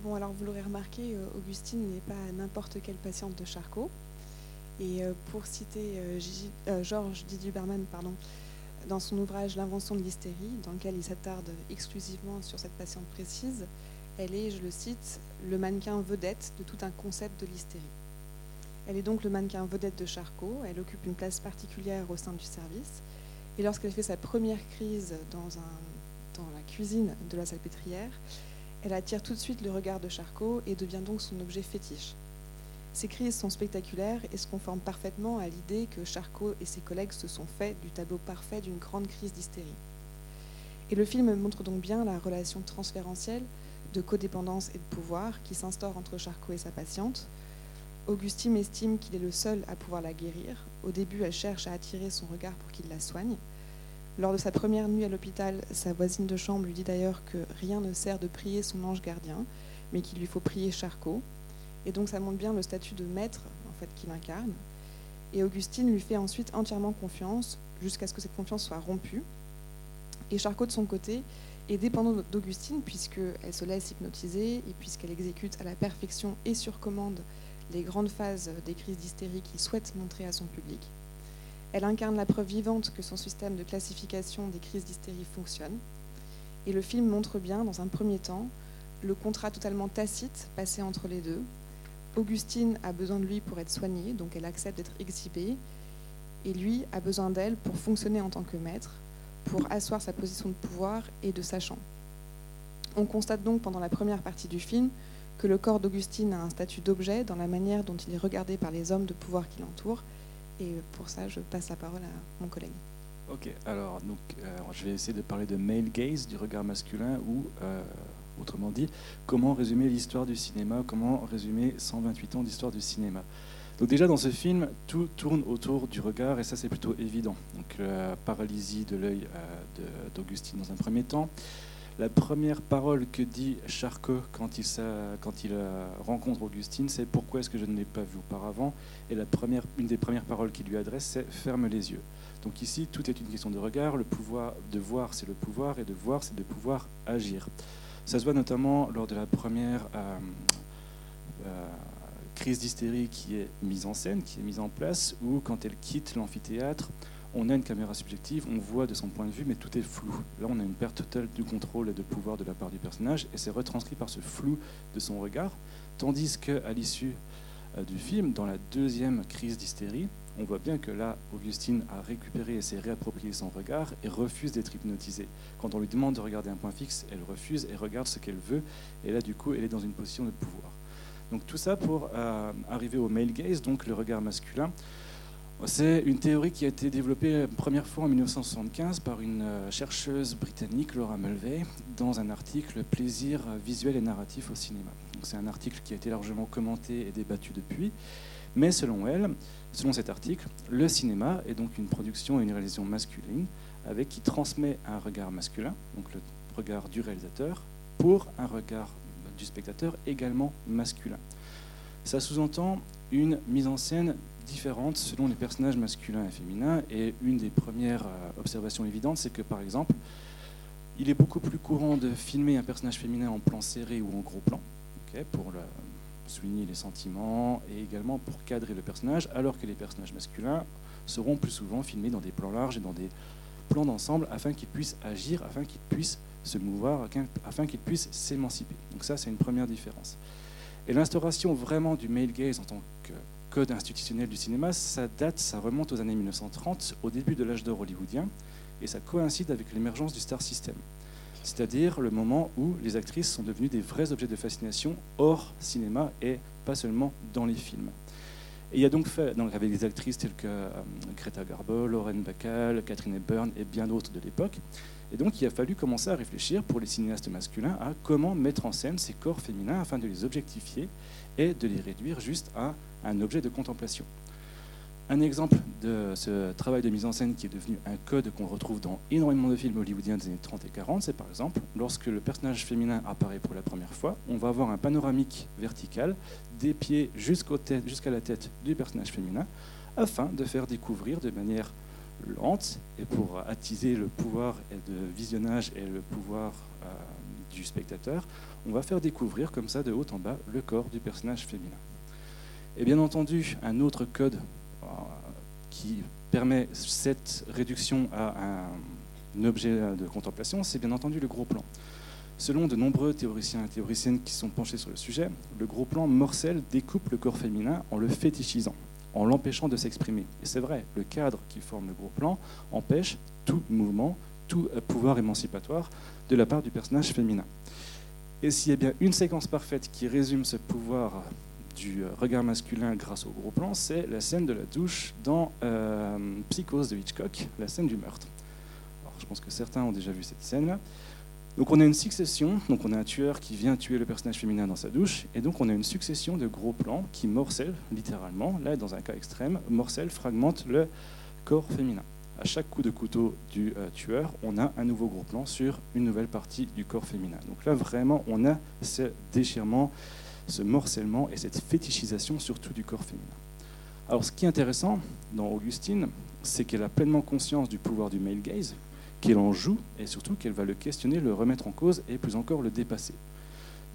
Bon, alors vous l'aurez remarqué, euh, Augustine n'est pas n'importe quelle patiente de Charcot. Et euh, pour citer euh, euh, Georges Didier Berman, pardon, dans son ouvrage L'invention de l'hystérie, dans lequel il s'attarde exclusivement sur cette patiente précise, elle est, je le cite, le mannequin vedette de tout un concept de l'hystérie. Elle est donc le mannequin vedette de Charcot, elle occupe une place particulière au sein du service, et lorsqu'elle fait sa première crise dans, dans la cuisine de la salpêtrière, elle attire tout de suite le regard de Charcot et devient donc son objet fétiche. Ces crises sont spectaculaires et se conforment parfaitement à l'idée que Charcot et ses collègues se sont faits du tableau parfait d'une grande crise d'hystérie. Et le film montre donc bien la relation transférentielle de codépendance et de pouvoir qui s'instaure entre Charcot et sa patiente. Augustine estime qu'il est le seul à pouvoir la guérir. Au début, elle cherche à attirer son regard pour qu'il la soigne. Lors de sa première nuit à l'hôpital, sa voisine de chambre lui dit d'ailleurs que rien ne sert de prier son ange gardien, mais qu'il lui faut prier Charcot. Et donc ça montre bien le statut de maître en fait qu'il incarne. Et Augustine lui fait ensuite entièrement confiance jusqu'à ce que cette confiance soit rompue. Et Charcot de son côté est dépendant d'Augustine puisqu'elle se laisse hypnotiser et puisqu'elle exécute à la perfection et sur commande les grandes phases des crises d'hystérie qu'il souhaite montrer à son public. Elle incarne la preuve vivante que son système de classification des crises d'hystérie fonctionne. Et le film montre bien, dans un premier temps, le contrat totalement tacite passé entre les deux. Augustine a besoin de lui pour être soignée, donc elle accepte d'être exhibée. Et lui a besoin d'elle pour fonctionner en tant que maître, pour asseoir sa position de pouvoir et de sachant. On constate donc pendant la première partie du film que le corps d'Augustine a un statut d'objet dans la manière dont il est regardé par les hommes de pouvoir qui l'entourent. Et pour ça, je passe la parole à mon collègue. Ok, alors donc, euh, je vais essayer de parler de male gaze, du regard masculin, ou euh, autrement dit, comment résumer l'histoire du cinéma, comment résumer 128 ans d'histoire du cinéma. Donc déjà dans ce film, tout tourne autour du regard, et ça c'est plutôt évident. Donc la paralysie de l'œil euh, d'Augustine dans un premier temps. La première parole que dit Charcot quand il, il rencontre Augustine, c'est pourquoi est-ce que je ne l'ai pas vu auparavant? Et la première, une des premières paroles qu'il lui adresse, c'est ferme les yeux. Donc ici, tout est une question de regard. Le pouvoir de voir, c'est le pouvoir, et de voir, c'est de pouvoir agir. Ça se voit notamment lors de la première euh, euh, crise d'hystérie qui est mise en scène, qui est mise en place, où quand elle quitte l'amphithéâtre, on a une caméra subjective, on voit de son point de vue, mais tout est flou. Là, on a une perte totale du contrôle et de pouvoir de la part du personnage, et c'est retranscrit par ce flou de son regard, tandis qu'à l'issue euh, du film, dans la deuxième crise d'hystérie, on voit bien que là, Augustine a récupéré et s'est réapproprié son regard et refuse d'être hypnotisée. Quand on lui demande de regarder un point fixe, elle refuse et regarde ce qu'elle veut, et là, du coup, elle est dans une position de pouvoir. Donc tout ça pour euh, arriver au male gaze, donc le regard masculin. C'est une théorie qui a été développée première fois en 1975 par une chercheuse britannique, Laura Mulvey, dans un article Plaisir visuel et narratif au cinéma. C'est un article qui a été largement commenté et débattu depuis, mais selon elle, selon cet article, le cinéma est donc une production et une réalisation masculine avec qui transmet un regard masculin, donc le regard du réalisateur, pour un regard du spectateur également masculin. Ça sous-entend une mise en scène différentes selon les personnages masculins et féminins. Et une des premières observations évidentes, c'est que par exemple, il est beaucoup plus courant de filmer un personnage féminin en plan serré ou en gros plan, pour souligner les sentiments et également pour cadrer le personnage, alors que les personnages masculins seront plus souvent filmés dans des plans larges et dans des plans d'ensemble afin qu'ils puissent agir, afin qu'ils puissent se mouvoir, afin qu'ils puissent s'émanciper. Donc ça, c'est une première différence. Et l'instauration vraiment du male gaze en tant que code institutionnel du cinéma, ça date, ça remonte aux années 1930, au début de l'âge d'or hollywoodien, et ça coïncide avec l'émergence du star system, c'est-à-dire le moment où les actrices sont devenues des vrais objets de fascination hors cinéma et pas seulement dans les films. Et il a donc fait, donc avec des actrices telles que euh, Greta Garbo, Lauren Bacall, Catherine Hepburn et bien d'autres de l'époque. Et donc il a fallu commencer à réfléchir pour les cinéastes masculins à comment mettre en scène ces corps féminins afin de les objectifier et de les réduire juste à un objet de contemplation. Un exemple de ce travail de mise en scène qui est devenu un code qu'on retrouve dans énormément de films hollywoodiens des années 30 et 40, c'est par exemple lorsque le personnage féminin apparaît pour la première fois, on va avoir un panoramique vertical des pieds jusqu'à la tête du personnage féminin afin de faire découvrir de manière lente et pour attiser le pouvoir de visionnage et le pouvoir euh, du spectateur, on va faire découvrir comme ça de haut en bas le corps du personnage féminin. Et bien entendu, un autre code qui permet cette réduction à un objet de contemplation, c'est bien entendu le gros plan. Selon de nombreux théoriciens et théoriciennes qui sont penchés sur le sujet, le gros plan morcel découpe le corps féminin en le fétichisant, en l'empêchant de s'exprimer. Et c'est vrai, le cadre qui forme le gros plan empêche tout mouvement, tout pouvoir émancipatoire de la part du personnage féminin. Et s'il y a bien une séquence parfaite qui résume ce pouvoir du regard masculin grâce au gros plan, c'est la scène de la douche dans euh, Psychose de Hitchcock, la scène du meurtre. Je pense que certains ont déjà vu cette scène-là. Donc on a une succession, donc on a un tueur qui vient tuer le personnage féminin dans sa douche, et donc on a une succession de gros plans qui morcellent, littéralement, là dans un cas extrême, morcellent, fragmentent le corps féminin. À chaque coup de couteau du euh, tueur, on a un nouveau gros plan sur une nouvelle partie du corps féminin. Donc là vraiment, on a ce déchirement, ce morcellement et cette fétichisation surtout du corps féminin. Alors ce qui est intéressant dans Augustine, c'est qu'elle a pleinement conscience du pouvoir du male gaze, qu'elle en joue et surtout qu'elle va le questionner, le remettre en cause et plus encore le dépasser.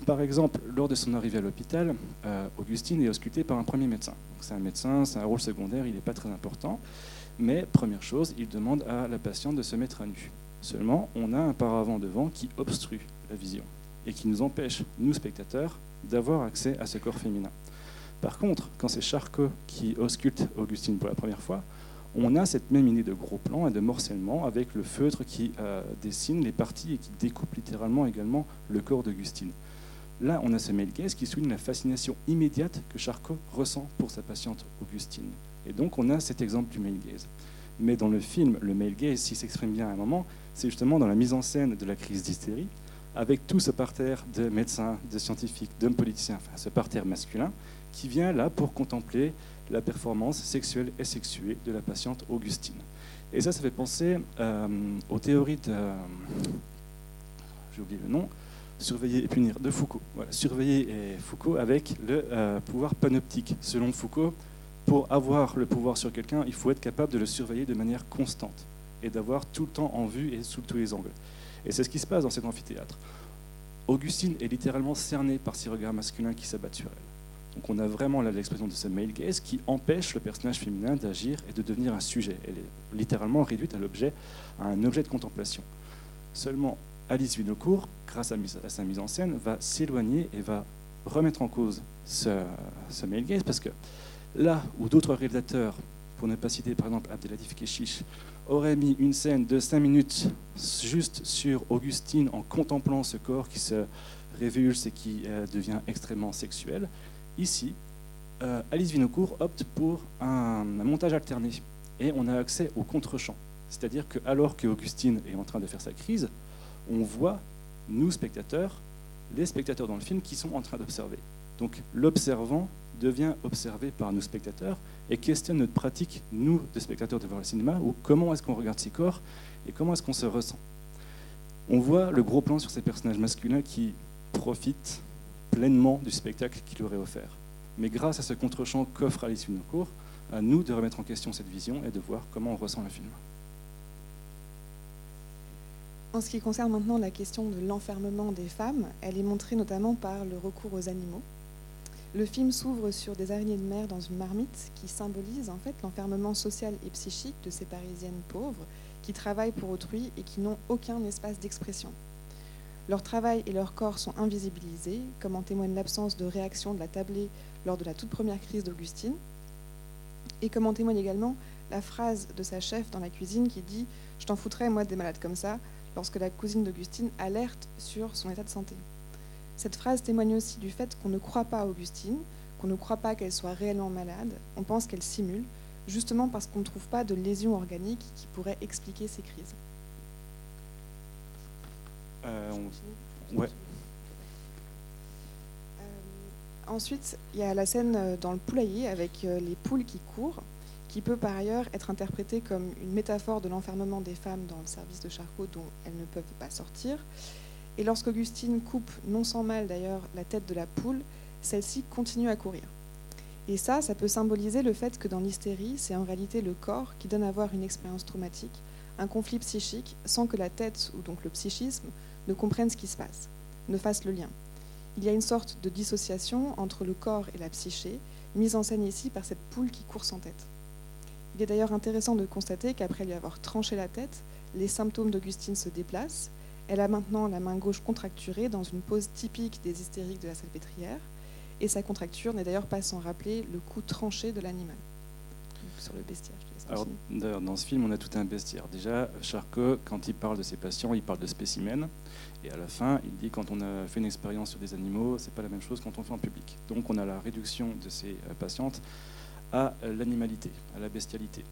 Par exemple, lors de son arrivée à l'hôpital, euh, Augustine est auscultée par un premier médecin. C'est un médecin, c'est un rôle secondaire, il n'est pas très important. Mais première chose, il demande à la patiente de se mettre à nu. Seulement, on a un paravent devant qui obstrue la vision et qui nous empêche, nous spectateurs, d'avoir accès à ce corps féminin. Par contre, quand c'est Charcot qui ausculte Augustine pour la première fois, on a cette même idée de gros plan et de morcellement avec le feutre qui euh, dessine les parties et qui découpe littéralement également le corps d'Augustine. Là, on a ce gaze qui souligne la fascination immédiate que Charcot ressent pour sa patiente Augustine. Et donc, on a cet exemple du gaze. Mais dans le film, le gaze, s'il s'exprime bien à un moment, c'est justement dans la mise en scène de la crise d'hystérie, avec tout ce parterre de médecins, de scientifiques, d'hommes politiciens, enfin ce parterre masculin, qui vient là pour contempler la performance sexuelle et sexuée de la patiente Augustine. Et ça, ça fait penser euh, aux théories de... J'ai oublié le nom. Surveiller et punir de Foucault. Surveiller et Foucault avec le euh, pouvoir panoptique. Selon Foucault, pour avoir le pouvoir sur quelqu'un, il faut être capable de le surveiller de manière constante et d'avoir tout le temps en vue et sous tous les angles. Et c'est ce qui se passe dans cet amphithéâtre. Augustine est littéralement cernée par ces regards masculins qui s'abattent sur elle. Donc on a vraiment l'expression de ce male gaze qui empêche le personnage féminin d'agir et de devenir un sujet. Elle est littéralement réduite à, l'objet, à un objet de contemplation. Seulement, Alice Vinocourt, grâce à, sa mise en scène, va s'éloigner et va remettre en cause ce, ce male gaze parce que là où d'autres réalisateurs, pour ne pas citer par exemple Abdelatif Keshish, auraient mis une scène de 5 minutes juste sur Augustine en contemplant ce corps qui se révulse et qui euh, devient extrêmement sexuel, Ici, euh, Alice Vinocourt opte pour un, montage alterné et on a accès au contre-champ. C'est-à-dire que alors qu'Augustine est en train de faire sa crise, on voit, nous spectateurs, les spectateurs dans le film qui sont en train d'observer. Donc l'observant devient observé par nous spectateurs et questionne notre pratique, nous, de spectateurs devant le cinéma, ou comment est-ce qu'on regarde ces corps et comment est-ce qu'on se ressent. On voit le gros plan sur ces personnages masculins qui profitent pleinement du spectacle qu'il aurait offert. Mais grâce à ce contre-champ qu'offre Alice Winocourt, à nous de remettre en question cette vision et de voir comment on ressent le film. En ce qui concerne maintenant la question de l'enfermement des femmes, elle est montrée notamment par le recours aux animaux. Le film s'ouvre sur des araignées de mer dans une marmite qui symbolise en fait l'enfermement social et psychique de ces Parisiennes pauvres qui travaillent pour autrui et qui n'ont aucun espace d'expression. Leur travail et leur corps sont invisibilisés, comme en témoigne l'absence de réaction de la tablée lors de la toute première crise d'Augustine, et comme en témoigne également la phrase de sa chef dans la cuisine qui dit ⁇ Je t'en foutrais, moi, des malades comme ça ⁇ lorsque la cousine d'Augustine alerte sur son état de santé. Cette phrase témoigne aussi du fait qu'on ne croit pas à Augustine, qu'on ne croit pas qu'elle soit réellement malade, on pense qu'elle simule, justement parce qu'on ne trouve pas de lésions organiques qui pourraient expliquer ces crises. Euh, ouais. Euh, ensuite, il y a la scène euh, dans le poulailler avec les poules qui courent, qui peut par ailleurs être interprétée comme une métaphore de l'enfermement des femmes dans le service de Charcot dont elles ne peuvent pas sortir. Et lorsqu'Augustine coupe, non sans mal d'ailleurs, la tête de la poule, celle-ci continue à courir. Et ça, ça peut symboliser le fait que dans l'hystérie, c'est en réalité le corps qui donne à voir une expérience traumatique, un conflit psychique, sans que la tête, ou donc le psychisme, ne comprennent ce qui se passe. ne fassent le lien. Il y a une sorte de dissociation entre le corps et la psyché, mise en scène ici par cette poule qui court sans tête. Il est d'ailleurs intéressant de constater qu'après lui avoir tranché la tête, les symptômes d'Augustine se déplacent. Elle a maintenant la main gauche contracturée dans une pose typique des hystériques de la salpêtrière, et sa contracture n'est d'ailleurs pas sans rappeler le coup tranché de l'animal. Sur le bestiaire. Alors, dans ce film, on a tout un bestiaire. Déjà, Charcot, quand il parle de ses patients, il parle de spécimens. Et à la fin, il dit quand on a fait une expérience sur des animaux, c'est pas la même chose quand on fait en public. Donc, on a la réduction de ces euh, patientes à l'animalité, à la bestialité.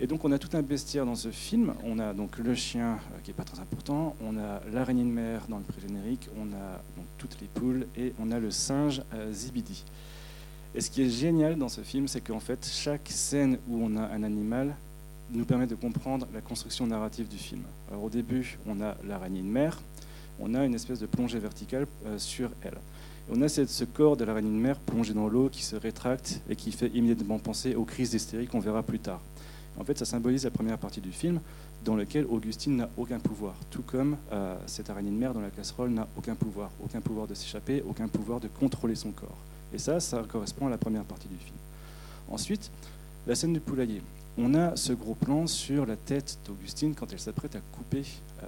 Et donc on a tout un bestiaire dans ce film. On a donc le chien euh, qui n'est pas très important, on a l'araignée de mer dans le pré-générique, on a donc toutes les poules et on a le singe euh, Zibidi. Et ce qui est génial dans ce film, c'est qu'en fait chaque scène où on a un animal nous permet de comprendre la construction narrative du film. Alors au début, on a l'araignée de mer, on a une espèce de plongée verticale euh, sur elle. On a ce corps de l'araignée de mer plongé dans l'eau qui se rétracte et qui fait immédiatement penser aux crises d'hystérie qu'on verra plus tard. En fait, ça symbolise la première partie du film dans laquelle Augustine n'a aucun pouvoir, tout comme euh, cette araignée de mer dans la casserole n'a aucun pouvoir, aucun pouvoir de s'échapper, aucun pouvoir de contrôler son corps. Et ça, ça correspond à la première partie du film. Ensuite, la scène du poulailler. On a ce gros plan sur la tête d'Augustine quand elle s'apprête à couper euh,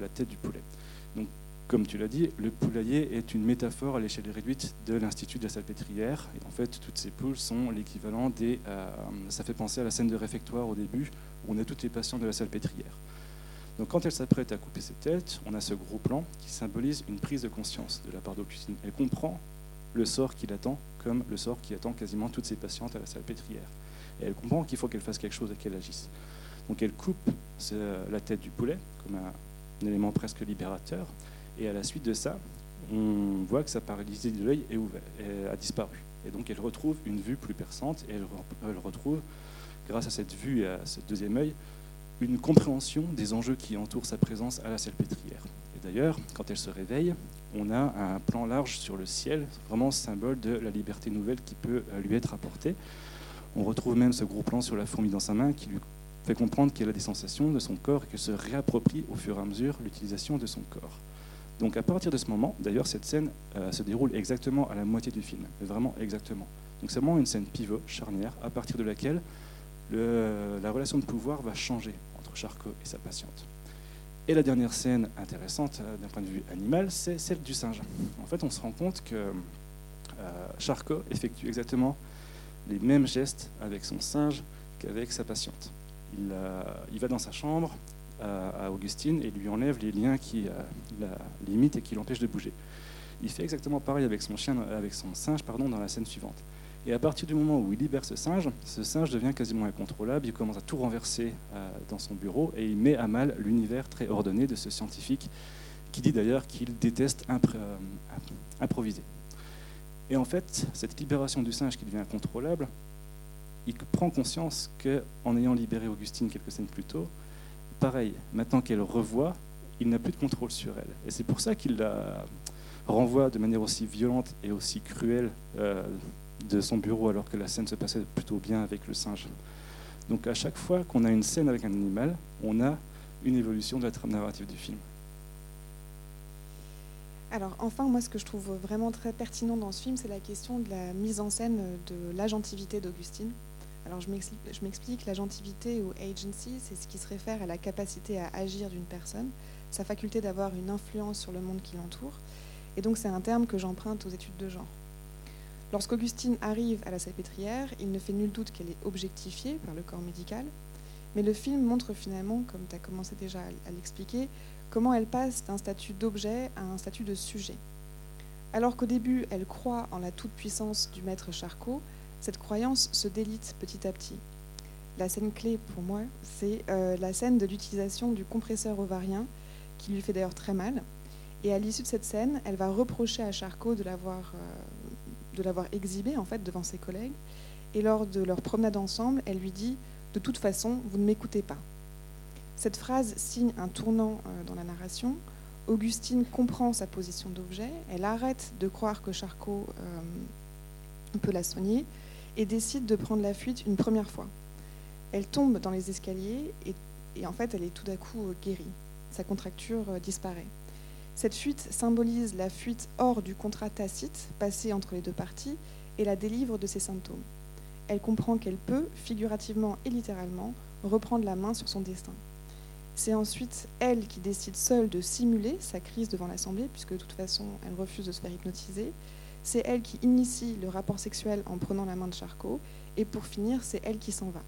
la tête du poulet. Comme tu l'as dit, le poulailler est une métaphore à l'échelle réduite de l'Institut de la Salpêtrière. En fait, toutes ces poules sont l'équivalent des. Euh, ça fait penser à la scène de réfectoire au début, où on a toutes les patients de la Salpêtrière. Donc, quand elle s'apprête à couper ses têtes, on a ce gros plan qui symbolise une prise de conscience de la part d'Augustine. Elle comprend le sort qui l'attend, comme le sort qui attend quasiment toutes ses patientes à la Salpêtrière. Et elle comprend qu'il faut qu'elle fasse quelque chose et qu'elle agisse. Donc, elle coupe la tête du poulet comme un élément presque libérateur. Et à la suite de ça, on voit que sa paralysie de l'œil a disparu. Et donc elle retrouve une vue plus perçante et elle, retrouve, grâce à cette vue et à ce deuxième œil, une compréhension des enjeux qui entourent sa présence à la salpêtrière. Et d'ailleurs, quand elle se réveille, on a un plan large sur le ciel, vraiment symbole de la liberté nouvelle qui peut euh, lui être apportée. On retrouve même ce gros plan sur la fourmi dans sa main qui lui fait comprendre qu'elle a des sensations de son corps et qu'elle se réapproprie au fur et à mesure l'utilisation de son corps. Donc à partir de ce moment, d'ailleurs, cette scène euh, se déroule exactement à la moitié du film, vraiment exactement. Donc c'est vraiment une scène pivot, charnière, à partir de laquelle la relation de pouvoir va changer entre Charcot et sa patiente. Et la dernière scène intéressante euh, d'un point de vue animal, c'est celle du singe. En fait, on se rend compte que euh, Charcot effectue exactement les mêmes gestes avec son singe qu'avec sa patiente. il va dans sa chambre, à, Augustine et lui enlève les liens qui euh, la limitent et qui l'empêchent de bouger. Il fait exactement pareil avec son chien, avec son singe, pardon, dans la scène suivante. Et à partir du moment où il libère ce singe, ce singe devient quasiment incontrôlable. Il commence à tout renverser euh, dans son bureau et il met à mal l'univers très ordonné de ce scientifique qui dit d'ailleurs qu'il déteste euh, improviser. Et en fait, cette libération du singe qui devient incontrôlable, il prend conscience qu'en ayant libéré Augustine quelques scènes plus tôt, pareil, maintenant qu'elle revoit, il n'a plus de contrôle sur elle. Et c'est pour ça qu'il la renvoie de manière aussi violente et aussi cruelle euh, de son bureau alors que la scène se passait plutôt bien avec le singe. Donc à chaque fois qu'on a une scène avec un animal, on a une évolution de la trame narrative du film. Alors enfin, moi ce que je trouve vraiment très pertinent dans ce film, c'est la question de la mise en scène de l'agentivité d'Augustine. Alors je m'explique, l'agentivité ou agency, c'est ce qui se réfère à la capacité à agir d'une personne, sa faculté d'avoir une influence sur le monde qui l'entoure. Et donc c'est un terme que j'emprunte aux études de genre. Lorsqu'Augustine arrive à la salpêtrière, il ne fait nul doute qu'elle est objectifiée par le corps médical, mais le film montre finalement, comme tu as commencé déjà à l'expliquer, comment elle passe d'un statut d'objet à un statut de sujet. Alors qu'au début, elle croit en la toute-puissance du maître Charcot, cette croyance se délite petit à petit. La scène clé pour moi, c'est euh, la scène de l'utilisation du compresseur ovarien, qui lui fait d'ailleurs très mal. Et à l'issue de cette scène, elle va reprocher à Charcot de l'avoir, euh, exhibé en fait devant ses collègues. Et lors de leur promenade ensemble, elle lui dit De toute façon, vous ne m'écoutez pas. Cette phrase signe un tournant euh, dans la narration. Augustine comprend sa position d'objet. Elle arrête de croire que Charcot peut la soigner et décide de prendre la fuite une première fois. Elle tombe dans les escaliers et, en fait elle est tout d'un coup euh, guérie. Sa contracture euh, disparaît. Cette fuite symbolise la fuite hors du contrat tacite passé entre les deux parties et la délivre de ses symptômes. Elle comprend qu'elle peut, figurativement et littéralement, reprendre la main sur son destin. C'est ensuite elle qui décide seule de simuler sa crise devant l'Assemblée, puisque de toute façon, elle refuse de se faire hypnotiser. C'est elle qui initie le rapport sexuel en prenant la main de Charcot. Et pour finir, c'est elle qui s'en va.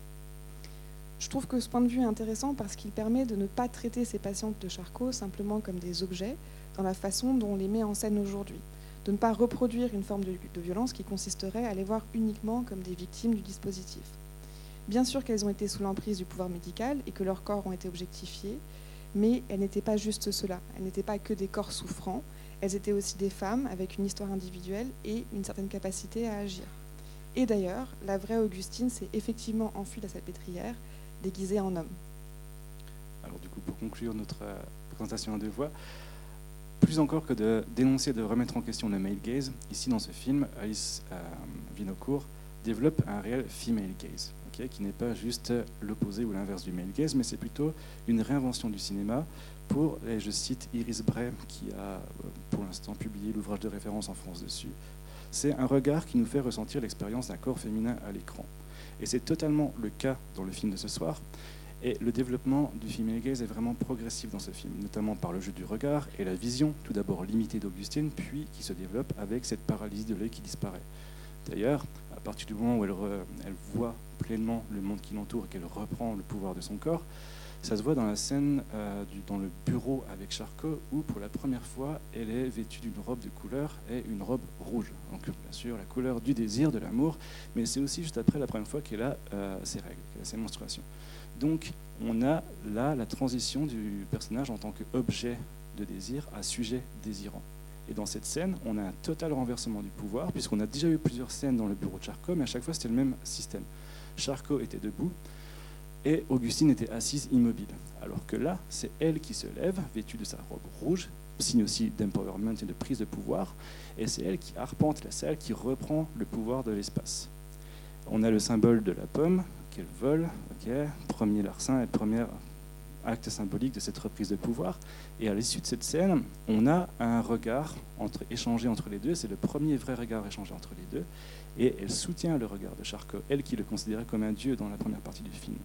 Je trouve que ce point de vue est intéressant parce qu'il permet de ne pas traiter ces patientes de Charcot simplement comme des objets dans la façon dont on les met en scène aujourd'hui. De ne pas reproduire une forme de, violence qui consisterait à les voir uniquement comme des victimes du dispositif. Bien sûr qu'elles ont été sous l'emprise du pouvoir médical et que leurs corps ont été objectifiés, mais elles n'étaient pas juste cela. Elles n'étaient pas que des corps souffrants, elles étaient aussi des femmes avec une histoire individuelle et une certaine capacité à agir. Et d'ailleurs, la vraie Augustine s'est effectivement enfuie de la salpêtrière, déguisée en homme. Alors du coup, pour conclure notre euh, présentation à deux voix, plus encore que de dénoncer, de remettre en question le male gaze, ici dans ce film, Alice euh, Vinocourt développe un réel female gaze qui n'est pas juste l'opposé ou l'inverse du male gaze, mais c'est plutôt une réinvention du cinéma pour, et je cite Iris Bray, qui a euh, pour l'instant publié l'ouvrage de référence en France dessus. C'est un regard qui nous fait ressentir l'expérience d'un corps féminin à l'écran. Et c'est totalement le cas dans le film de ce soir. Et le développement du female gaze est vraiment progressif dans ce film, notamment par le jeu du regard et la vision, tout d'abord limitée d'Augustine, puis qui se développe avec cette paralysie de l'œil qui disparaît. D'ailleurs, à partir du moment où elle voit pleinement le monde qui l'entoure et qu'elle reprend le pouvoir de son corps, ça se voit dans la scène euh, dans le bureau avec Charcot où pour la première fois elle est vêtue d'une robe de couleur et une robe rouge. Donc bien sûr la couleur du désir, de l'amour, mais c'est aussi juste après la première fois qu'elle a euh, ses règles, qu'elle a ses menstruations. Donc on a là la transition du personnage en tant qu'objet de désir à sujet désirant. Et dans cette scène, on a un total renversement du pouvoir, puisqu'on a déjà eu plusieurs scènes dans le bureau de Charcot, mais à chaque fois c'était le même système. Charcot était debout et Augustine était assise immobile. Alors que là, c'est elle qui se lève, vêtue de sa robe rouge, signe aussi d'empowerment et de prise de pouvoir, et c'est elle qui arpente la salle, qui reprend le pouvoir de l'espace. On a le symbole de la pomme qu'elle vole, premier larcin et premier acte symbolique de cette reprise de pouvoir. Et à l'issue de cette scène, on a un regard échangé entre les deux. C'est le premier vrai regard échangé entre les deux. Et elle soutient le regard de Charcot, elle qui le considérait comme un dieu dans la première partie du film.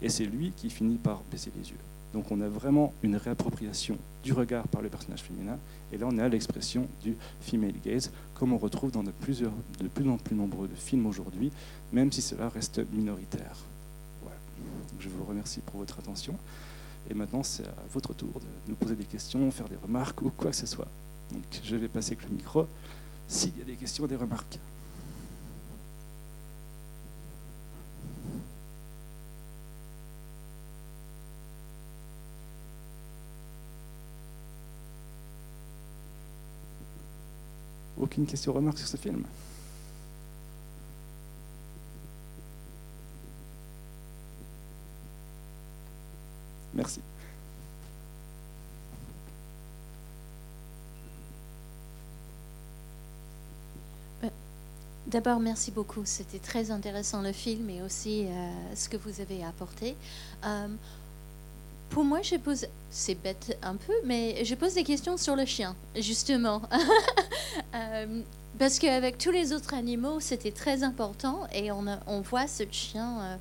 Et c'est lui qui finit par baisser les yeux. Donc on a vraiment une réappropriation du regard par le personnage féminin. Et là, on a l'expression du female gaze, comme on retrouve dans de, plus en plus nombreux films aujourd'hui, même si cela reste minoritaire. Je vous remercie pour votre attention. Et maintenant, c'est à votre tour de nous poser des questions, faire des remarques ou quoi que ce soit. Donc je vais passer avec le micro s'il y a des questions ou des remarques. Aucune question ou remarque sur ce film? Merci. Euh, d'abord, merci beaucoup. C'était très intéressant le film et aussi euh, ce que vous avez apporté. Euh, pour moi, je pose, c'est bête un peu, mais je pose des questions sur le chien, justement. parce qu'avec tous les autres animaux, c'était très important et on, on voit ce chien,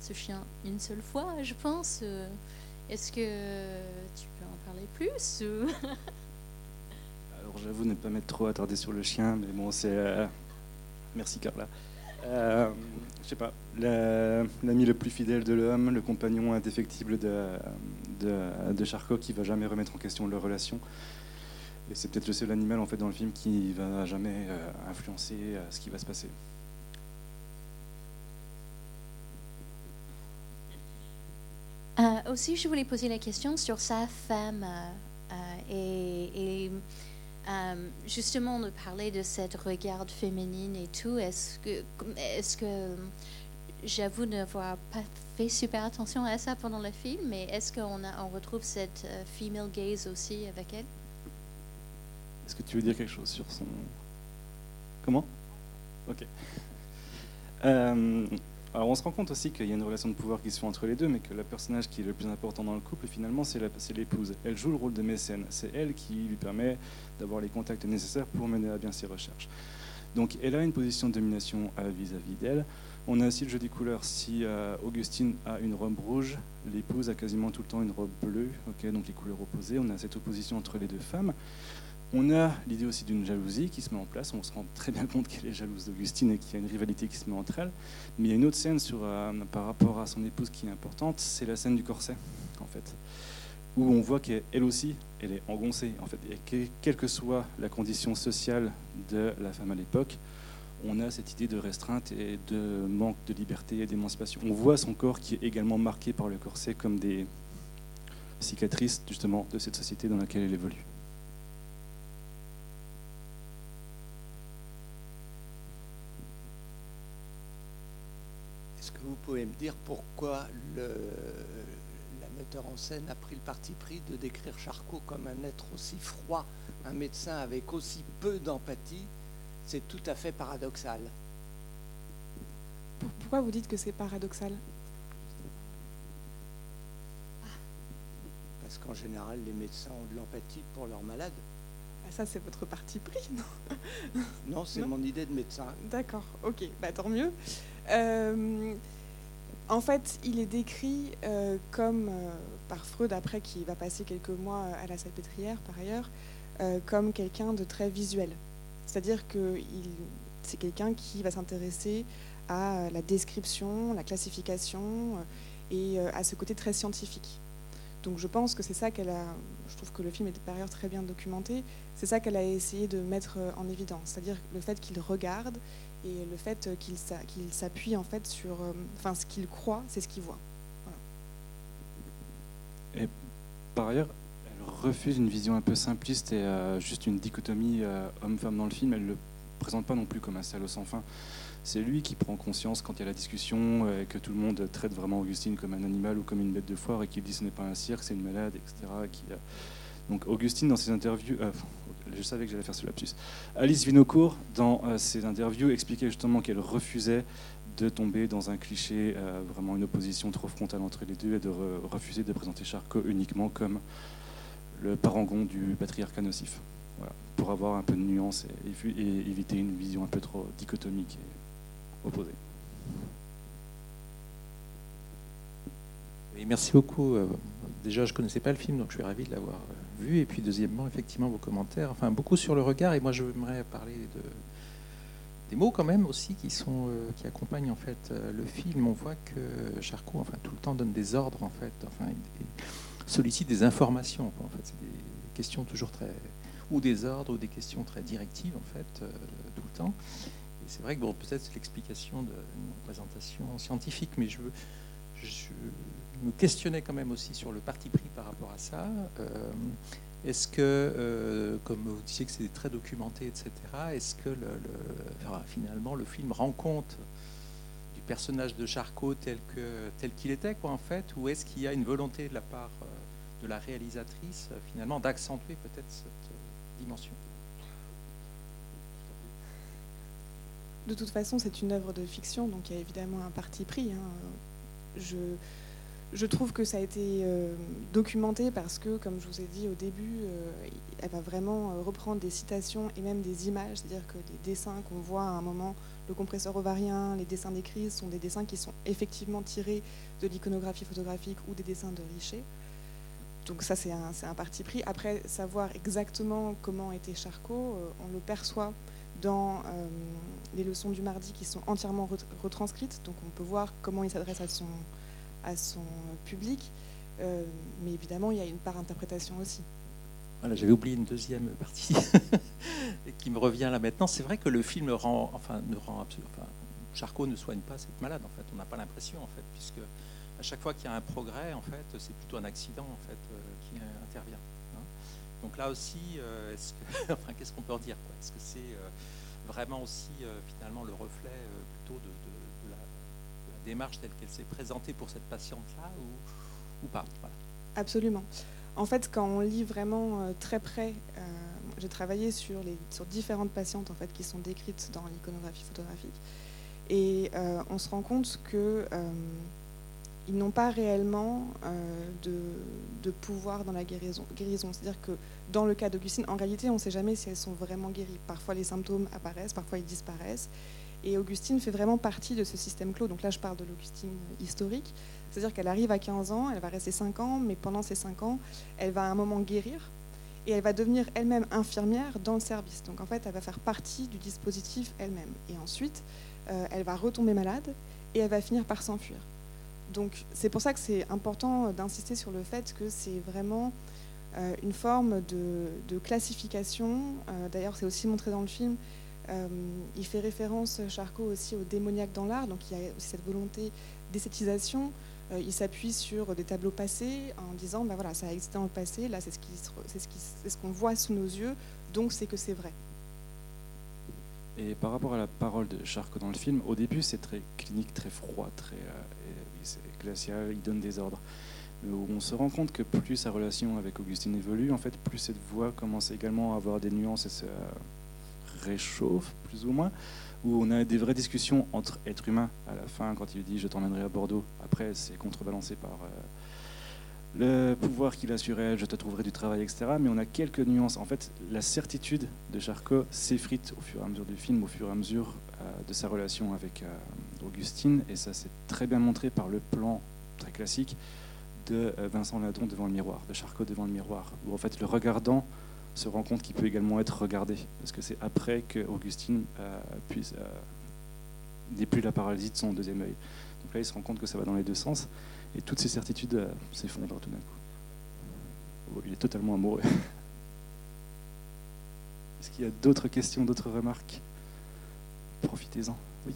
ce chien une seule fois, je pense. Est-ce que tu peux en parler plus Alors j'avoue ne pas m'être trop attardé sur le chien, mais bon, c'est... Euh, merci Carla. Euh, je sais pas, l'ami le plus fidèle de l'homme, le compagnon indéfectible de, de, Charcot qui va jamais remettre en question leur relation. Et c'est peut-être le seul animal en fait dans le film qui va jamais euh, influencer ce qui va se passer. Euh, aussi, je voulais poser la question sur sa femme euh, euh, et, justement de parler de cette regard féminine et tout. Est-ce que, est-ce que j'avoue n'avoir pas fait super attention à ça pendant le film, mais est-ce qu'on on retrouve cette female gaze aussi avec elle? Est-ce que tu veux dire quelque chose sur son... Comment? Ok. Alors on se rend compte aussi qu'il y a une relation de pouvoir qui se fait entre les deux, mais que le personnage qui est le plus important dans le couple, finalement, c'est l'épouse. Elle joue le rôle de mécène. C'est elle qui lui permet d'avoir les contacts nécessaires pour mener à bien ses recherches. Donc elle a une position de domination euh, vis-à-vis d'elle. On a aussi le jeu des couleurs. Si euh, Augustine a une robe rouge, l'épouse a quasiment tout le temps une robe bleue, donc les couleurs opposées. On a cette opposition entre les deux femmes. On a l'idée aussi d'une jalousie qui se met en place. On se rend très bien compte qu'elle est jalouse d'Augustine et qu'il y a une rivalité qui se met entre elles. Mais il y a une autre scène euh, par rapport à son épouse qui est importante, c'est la scène du corset, en fait, où on voit qu'elle aussi, est engoncée, en fait. Et quelle que soit la condition sociale de la femme à l'époque, on a cette idée de restreinte et de manque de liberté et d'émancipation. On voit son corps qui est également marqué par le corset comme des cicatrices justement de cette société dans laquelle elle évolue. vous pouvez me dire pourquoi le, la metteur en scène a pris le parti pris de décrire Charcot comme un être aussi froid, un médecin avec aussi peu d'empathie? C'est tout à fait paradoxal. Pourquoi vous dites que c'est paradoxal? Parce qu'en général, les médecins ont de l'empathie pour leurs malades. Ah, ça, c'est votre parti pris, non? Non, c'est mon idée de médecin. D'accord, ok, bah, tant mieux. Euh, en fait, il est décrit euh, comme, euh, par Freud, après qui va passer quelques mois à la salpêtrière par ailleurs, euh, comme quelqu'un de très visuel. C'est-à-dire que c'est quelqu'un qui va s'intéresser à la description, la classification et à ce côté très scientifique. Donc je pense que c'est ça qu'elle a, je trouve que le film est par ailleurs très bien documenté, c'est ça qu'elle a essayé de mettre en évidence, c'est-à-dire le fait qu'il regarde et le fait qu'il s'appuie en fait sur, euh, enfin ce qu'il croit, c'est ce qu'il voit. Et par ailleurs, elle refuse une vision un peu simpliste et euh, juste une dichotomie euh, homme-femme dans le film. Elle le présente pas non plus comme un salaud sans fin. C'est lui qui prend conscience quand il y a la discussion et que tout le monde traite vraiment Augustine comme un animal ou comme une bête de foire et qu'il dit ce n'est pas un cirque, c'est une malade, etc. Donc Augustine, dans ses interviews, je savais que j'allais faire ce lapsus. Alice Vinocourt, dans euh, ses interviews, expliquait justement qu'elle refusait de tomber dans un cliché, euh, vraiment une opposition trop frontale entre les deux, et de refuser de présenter Charcot uniquement comme le parangon du patriarcat nocif. pour avoir un peu de nuance et, éviter une vision un peu trop dichotomique et opposée. Merci beaucoup. Euh, déjà, je ne connaissais pas le film, donc je suis ravi de l'avoir vu. Et puis deuxièmement, effectivement, vos commentaires. Enfin, beaucoup sur le regard. Et moi, j'aimerais parler de, des mots quand même aussi qui, sont, euh, qui accompagnent en fait euh, le film. On voit que Charcot, enfin, tout le temps donne des ordres, en fait. Enfin, il, sollicite des informations. En fait, c'est des questions toujours très... ou des ordres ou des questions très directives, en fait, euh, tout le temps. Et c'est vrai que bon, peut-être c'est l'explication d'une présentation scientifique, mais je. Je, me questionnais quand même aussi sur le parti pris ça. Euh, est-ce que, euh, comme vous disiez que c'est très documenté, etc., est-ce que le, finalement le film rend compte du personnage de Charcot tel que tel qu'il était, quoi, en fait, ou est-ce qu'il y a une volonté de la part euh, de la réalisatrice, finalement, d'accentuer peut-être cette dimension? De toute façon, c'est une œuvre de fiction, donc il y a évidemment un parti pris. Hein. Je je trouve que ça a été euh, documenté parce que, comme je vous ai dit au début, euh, elle va vraiment euh, reprendre des citations et même des images, c'est-à-dire que les dessins qu'on voit à un moment, le compresseur ovarien, les dessins des crises, sont des dessins qui sont effectivement tirés de l'iconographie photographique ou des dessins de Richer. Donc ça, c'est un, parti pris. Après, savoir exactement comment était Charcot, on le perçoit dans les leçons du mardi qui sont entièrement retranscrites. Donc on peut voir comment il s'adresse à son à son public. Euh, mais évidemment, il y a une part interprétation aussi. Voilà, j'avais oublié une deuxième partie qui me revient là maintenant. C'est vrai que le film rend, enfin, ne rend absolument, enfin, Charcot ne soigne pas cette malade. En fait, on n'a pas l'impression, en fait, puisque à chaque fois qu'il y a un progrès, en fait, c'est plutôt un accident, en fait, euh, qui intervient. Hein. Donc là aussi, euh, enfin, qu'est-ce qu'on peut en dire Est-ce que c'est vraiment aussi finalement le reflet plutôt de, démarche telle qu'elle s'est présentée pour cette patiente-là ou, pas Absolument. En fait, quand on lit vraiment euh, très près, euh, j'ai travaillé sur, différentes patientes en fait, qui sont décrites dans l'iconographie photographique. Et euh, on se rend compte que euh, ils n'ont pas réellement de, pouvoir dans la guérison. C'est-à-dire que dans le cas d'Augustine, en réalité, on ne sait jamais si elles sont vraiment guéries. Parfois, les symptômes apparaissent, parfois, ils disparaissent. Et Augustine fait vraiment partie de ce système clos. Donc là, je parle de l'Augustine historique. C'est-à-dire qu'elle arrive à 15 ans, elle va rester 5 ans, mais pendant ces 5 ans, elle va à un moment guérir et elle va devenir elle-même infirmière dans le service. Donc en fait, elle va faire partie du dispositif elle-même. Et ensuite, euh, elle va retomber malade et elle va finir par s'enfuir. Donc c'est pour ça que c'est important d'insister sur le fait que c'est vraiment euh, une forme de, classification. Euh, D'ailleurs, c'est aussi montré dans le film. Euh, il fait référence, Charcot, aussi au démoniaque dans l'art. Donc il y a aussi cette volonté d'esthétisation. Euh, il s'appuie sur des tableaux passés en disant, ben voilà, ça a existé dans le passé, là c'est ce qu'on voit sous nos yeux, donc c'est que c'est vrai. Et par rapport à la parole de Charcot dans le film, au début c'est très clinique, très froid, très, euh, glacial, il donne des ordres. Mais on se rend compte que plus sa relation avec Augustine évolue, en fait, plus cette voix commence également à avoir des nuances et réchauffe, plus ou moins, où on a des vraies discussions entre êtres humains à la fin, quand il dit je t'emmènerai à Bordeaux. Après, c'est contrebalancé par euh, le pouvoir qu'il a sur elle, je te trouverai du travail, etc. Mais on a quelques nuances. En fait, la certitude de Charcot s'effrite au fur et à mesure du film, au fur et à mesure euh, de sa relation avec euh, Augustine, et ça s'est très bien montré par le plan très classique de Vincent Ladon devant le miroir, de Charcot devant le miroir, où en fait le regardant se rend compte qu'il peut également être regardé, parce que c'est après que Augustine euh, puisse euh, n'ait plus la paralysie de son deuxième œil. Donc là, il se rend compte que ça va dans les deux sens, et toutes ces certitudes euh, s'effondrent tout d'un coup. Oh, il est totalement amoureux. Est-ce qu'il y a d'autres questions, d'autres remarques? Profitez-en. Oui.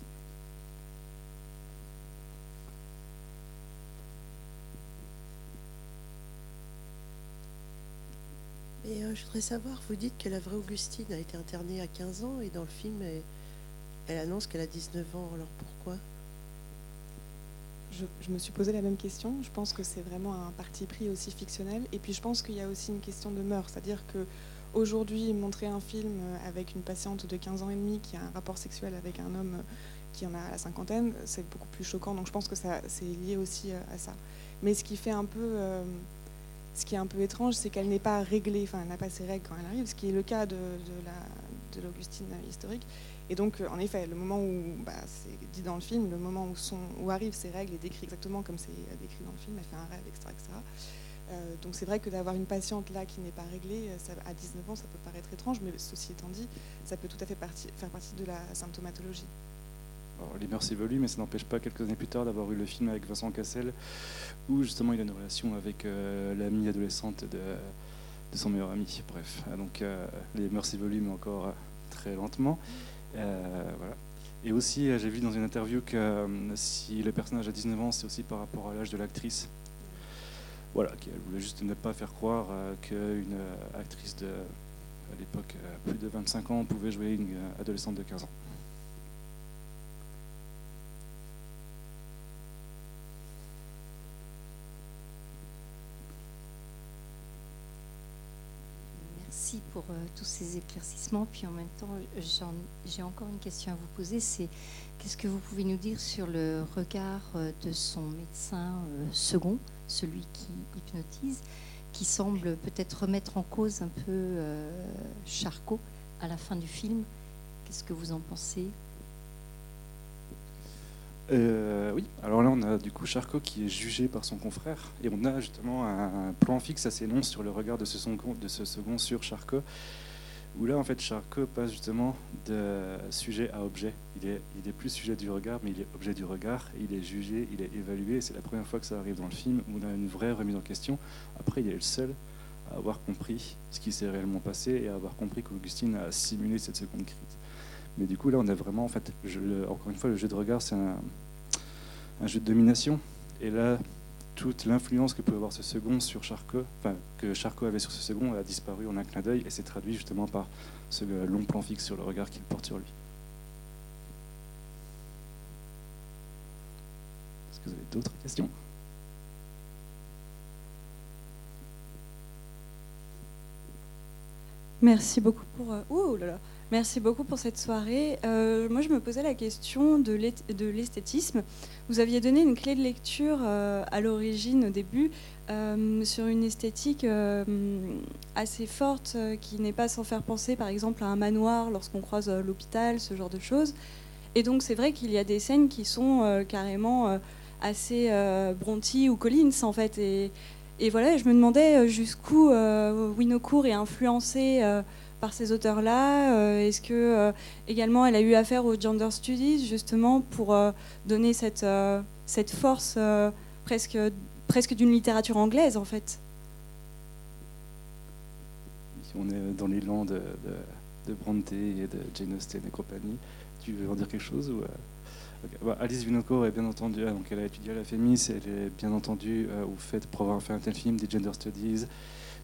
Et euh, je voudrais savoir, vous dites que la vraie Augustine a été internée à 15 ans et dans le film, elle, annonce qu'elle a 19 ans. Alors pourquoi? Je, me suis posé la même question. Je pense que c'est vraiment un parti pris aussi fictionnel. Et puis je pense qu'il y a aussi une question de mœurs. C'est-à-dire que aujourd'hui, montrer un film avec une patiente de 15 ans et demi qui a un rapport sexuel avec un homme qui en a à la cinquantaine, c'est beaucoup plus choquant. Donc je pense que c'est lié aussi euh, à ça. Mais ce qui fait un peu... euh, ce qui est un peu étrange, c'est qu'elle n'est pas réglée, enfin, elle n'a pas ses règles quand elle arrive, ce qui est le cas de, de la- de l'Augustine historique. Et donc, euh, en effet, le moment où, bah, c'est dit dans le film, le moment où, arrivent ces règles est décrit exactement comme c'est décrit dans le film, elle fait un rêve, etc. etc. Euh, donc c'est vrai que d'avoir une patiente là qui n'est pas réglée, euh, à 19 ans, ça peut paraître étrange, mais ceci étant dit, ça peut tout à fait faire partie de la symptomatologie. Les mœurs évoluent, mais ça n'empêche pas quelques années plus tard d'avoir eu le film avec Vincent Cassel, où justement il a une relation avec euh, l'amie adolescente de, son meilleur ami. Bref, Ah, donc euh, les mœurs évoluent, mais encore euh, très lentement. Euh, voilà. Et aussi, j'ai vu dans une interview que si le personnage a 19 ans, c'est aussi par rapport à l'âge de l'actrice. Voilà, qu'elle voulait juste ne pas faire croire qu'une actrice de, à l'époque, plus de 25 ans pouvait jouer une adolescente de 15 ans. Merci euh, tous ces éclaircissements. Puis en même temps, j'ai encore une question à vous poser. C'est qu'est-ce que vous pouvez nous dire sur le regard euh, de son médecin euh, second, celui qui hypnotise, qui semble peut-être remettre en cause un peu Charcot à la fin du film? Qu'est-ce que vous en pensez? Euh, oui, alors là on a du coup Charcot qui est jugé par son confrère et on a justement un, plan fixe assez long sur le regard de ce second, sur Charcot où là en fait Charcot passe justement de sujet à objet. Il est, il est plus sujet du regard mais il est objet du regard il est jugé, il est évalué c'est la première fois que ça arrive dans le film où on a une vraie remise en question. Après il est le seul à avoir compris ce qui s'est réellement passé et à avoir compris qu'Augustine a simulé cette seconde crise. Mais du coup, là, on a vraiment, en fait, je- encore une fois, le jeu de regard, c'est un, jeu de domination. Et là, toute l'influence que peut avoir ce second sur Charcot, enfin, que Charcot avait sur ce second, a disparu en un clin d'œil et s'est traduit justement par ce long plan fixe sur le regard qu'il porte sur lui. Est-ce que vous avez d'autres questions? Merci beaucoup pour. euh, ouh là là. Merci beaucoup pour cette soirée. Euh, moi, je me posais la question de l'esthétisme. Vous aviez donné une clé de lecture euh, à l'origine, au début, euh, sur une esthétique assez forte qui n'est pas sans faire penser, par exemple, à un manoir lorsqu'on croise l'hôpital, ce genre de choses. Et donc, c'est vrai qu'il y a des scènes qui sont carrément assez Bronte ou Collins, en fait. Et, et voilà, je me demandais jusqu'où Winocourt est influencé par ces auteurs-là euh, Est-ce que euh, également elle a eu affaire aux gender studies justement pour euh, donner cette, cette force presque, presque d'une littérature anglaise en fait? On est dans l'élan de, de, Bronte et de Jane Austen et compagnie. Tu veux en dire quelque chose bah, Alice Vinocourt est bien entendu, donc elle a étudié à la FEMIS, elle est bien entendu au fait pour avoir fait un tel film, des gender studies,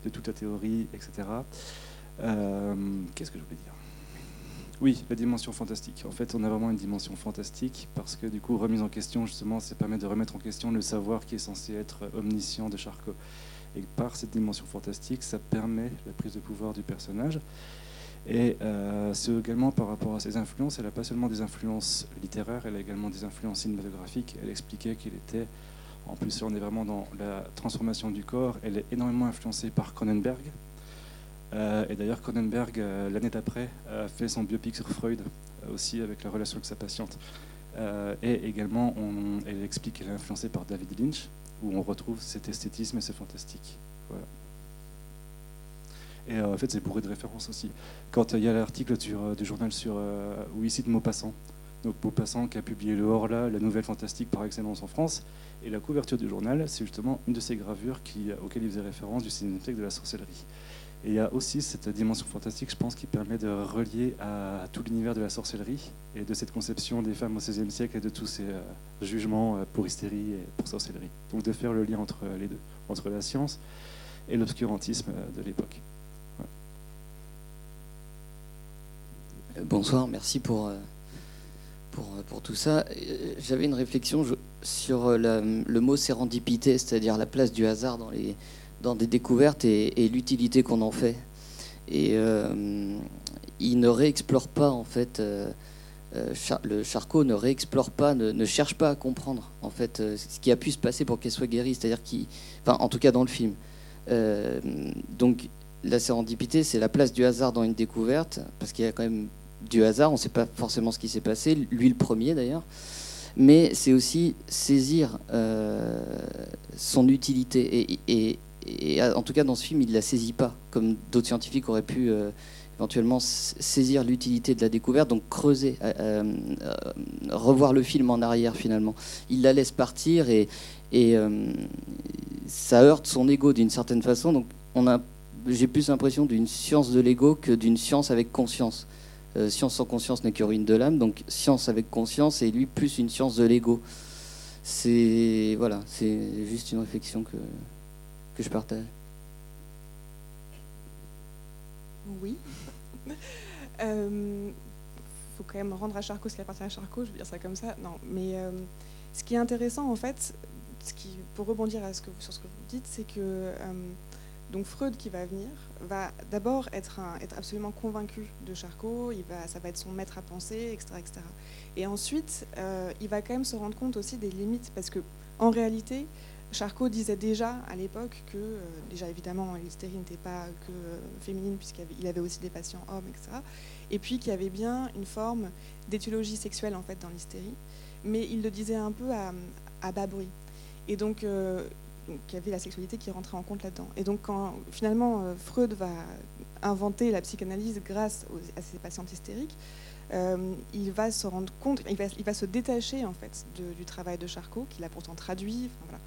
de toute la théorie, etc. Euh, qu'est-ce que je voulais dire? Oui, la dimension fantastique. En fait, on a vraiment une dimension fantastique parce que du coup, remise en question, justement, ça permet de remettre en question le savoir qui est censé être omniscient de Charcot. Et par cette dimension fantastique, ça permet la prise de pouvoir du personnage. Et euh, c'est également par rapport à ses influences, elle n'a pas seulement des influences littéraires, elle a également des influences cinématographiques. Elle expliquait qu'il était, en plus on est vraiment dans la transformation du corps, elle est énormément influencée par Cronenberg, et d'ailleurs, Cronenberg, euh, l'année d'après, a fait son biopic sur Freud, euh, aussi avec la relation avec sa patiente. et également, elle explique qu'elle est influencée par David Lynch, où on retrouve cet esthétisme et ce fantastique. Et en fait, c'est bourré de références aussi. Quand il y a l'article du, journal sur, où il cite Maupassant, donc Maupassant qui a publié Le Horla, la nouvelle fantastique par excellence en France, et la couverture du journal, c'est justement une de ces gravures auxquelles il faisait référence du cinémathèque de la sorcellerie. Et il y a aussi cette dimension fantastique, je pense, qui permet de relier à tout l'univers de la sorcellerie et de cette conception des femmes au XVIe siècle et de tous ces euh, jugements euh, pour hystérie et pour sorcellerie. Donc de faire le lien entre les deux, entre la science et l'obscurantisme euh, de l'époque. Bonsoir, merci pour, pour, pour tout ça. J'avais une réflexion sur le mot sérendipité, c'est-à-dire la place du hasard dans les dans des découvertes et, l'utilité qu'on en fait. Et euh, il ne réexplore pas, en fait, euh, euh, le Charcot ne réexplore pas, ne, cherche pas à comprendre, en fait, ce qui a pu se passer pour qu'elle soit guérie, c'est-à-dire qui, en tout cas dans le film. donc, la sérendipité, c'est la place du hasard dans une découverte, parce qu'il y a quand même du hasard, on ne sait pas forcément ce qui s'est passé, lui le premier d'ailleurs mais c'est aussi saisir son utilité. Et en tout cas dans ce film, il ne la saisit pas, comme d'autres scientifiques auraient pu euh, éventuellement saisir l'utilité de la découverte, donc creuser, euh, euh, revoir le film en arrière finalement. Il la laisse partir et, et ça heurte son ego d'une certaine façon. Donc j'ai plus l'impression d'une science de l'ego que d'une science avec conscience. science sans conscience n'est que ruine de l'âme, donc science avec conscience et lui plus une science de l'ego. C'est voilà, c'est juste une réflexion que je partage Oui. Euh, faut quand même rendre à Charcot ce qui appartient à Charcot, je veux dire ça comme ça. Non, mais euh, ce qui est intéressant en fait, ce qui, pour rebondir à ce que, sur ce que vous dites, c'est que euh, donc Freud qui va venir va d'abord être, être absolument convaincu de Charcot, il va, ça va être son maître à penser, etc. etc. Et ensuite, il va quand même se rendre compte aussi des limites, parce que en réalité, Charcot disait déjà à l'époque que, euh, déjà évidemment, l'hystérie n'était pas que euh, féminine, puisqu'il avait aussi des patients hommes, etc. Et puis qu'il y avait bien une forme d'étiologie sexuelle en fait dans l'hystérie, mais il le disait un peu à, bas bruit. Et donc, euh, il y avait la sexualité qui rentrait en compte là-dedans. Et donc, quand finalement Freud va inventer la psychanalyse grâce à ses patientes hystériques, il va se rendre compte, il va, se détacher en fait du travail de Charcot, qu'il a pourtant traduit. voilà.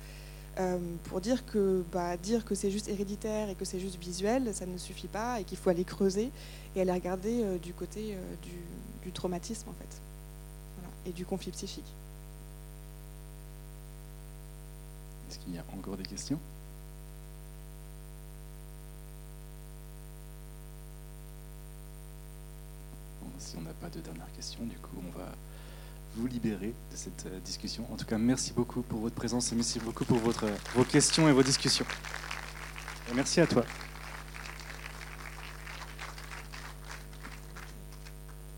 Euh, pour dire que, bah, dire que c'est juste héréditaire et que c'est juste visuel, ça ne suffit pas et qu'il faut aller creuser et aller regarder euh, du côté euh, du, traumatisme en fait, et du conflit psychique. Est-ce qu'il y a encore des questions? Si on n'a pas de dernière question, du coup, on va vous libérer de cette euh, discussion. En tout cas, merci beaucoup pour votre présence et merci beaucoup pour votre, vos questions et vos discussions. merci à toi.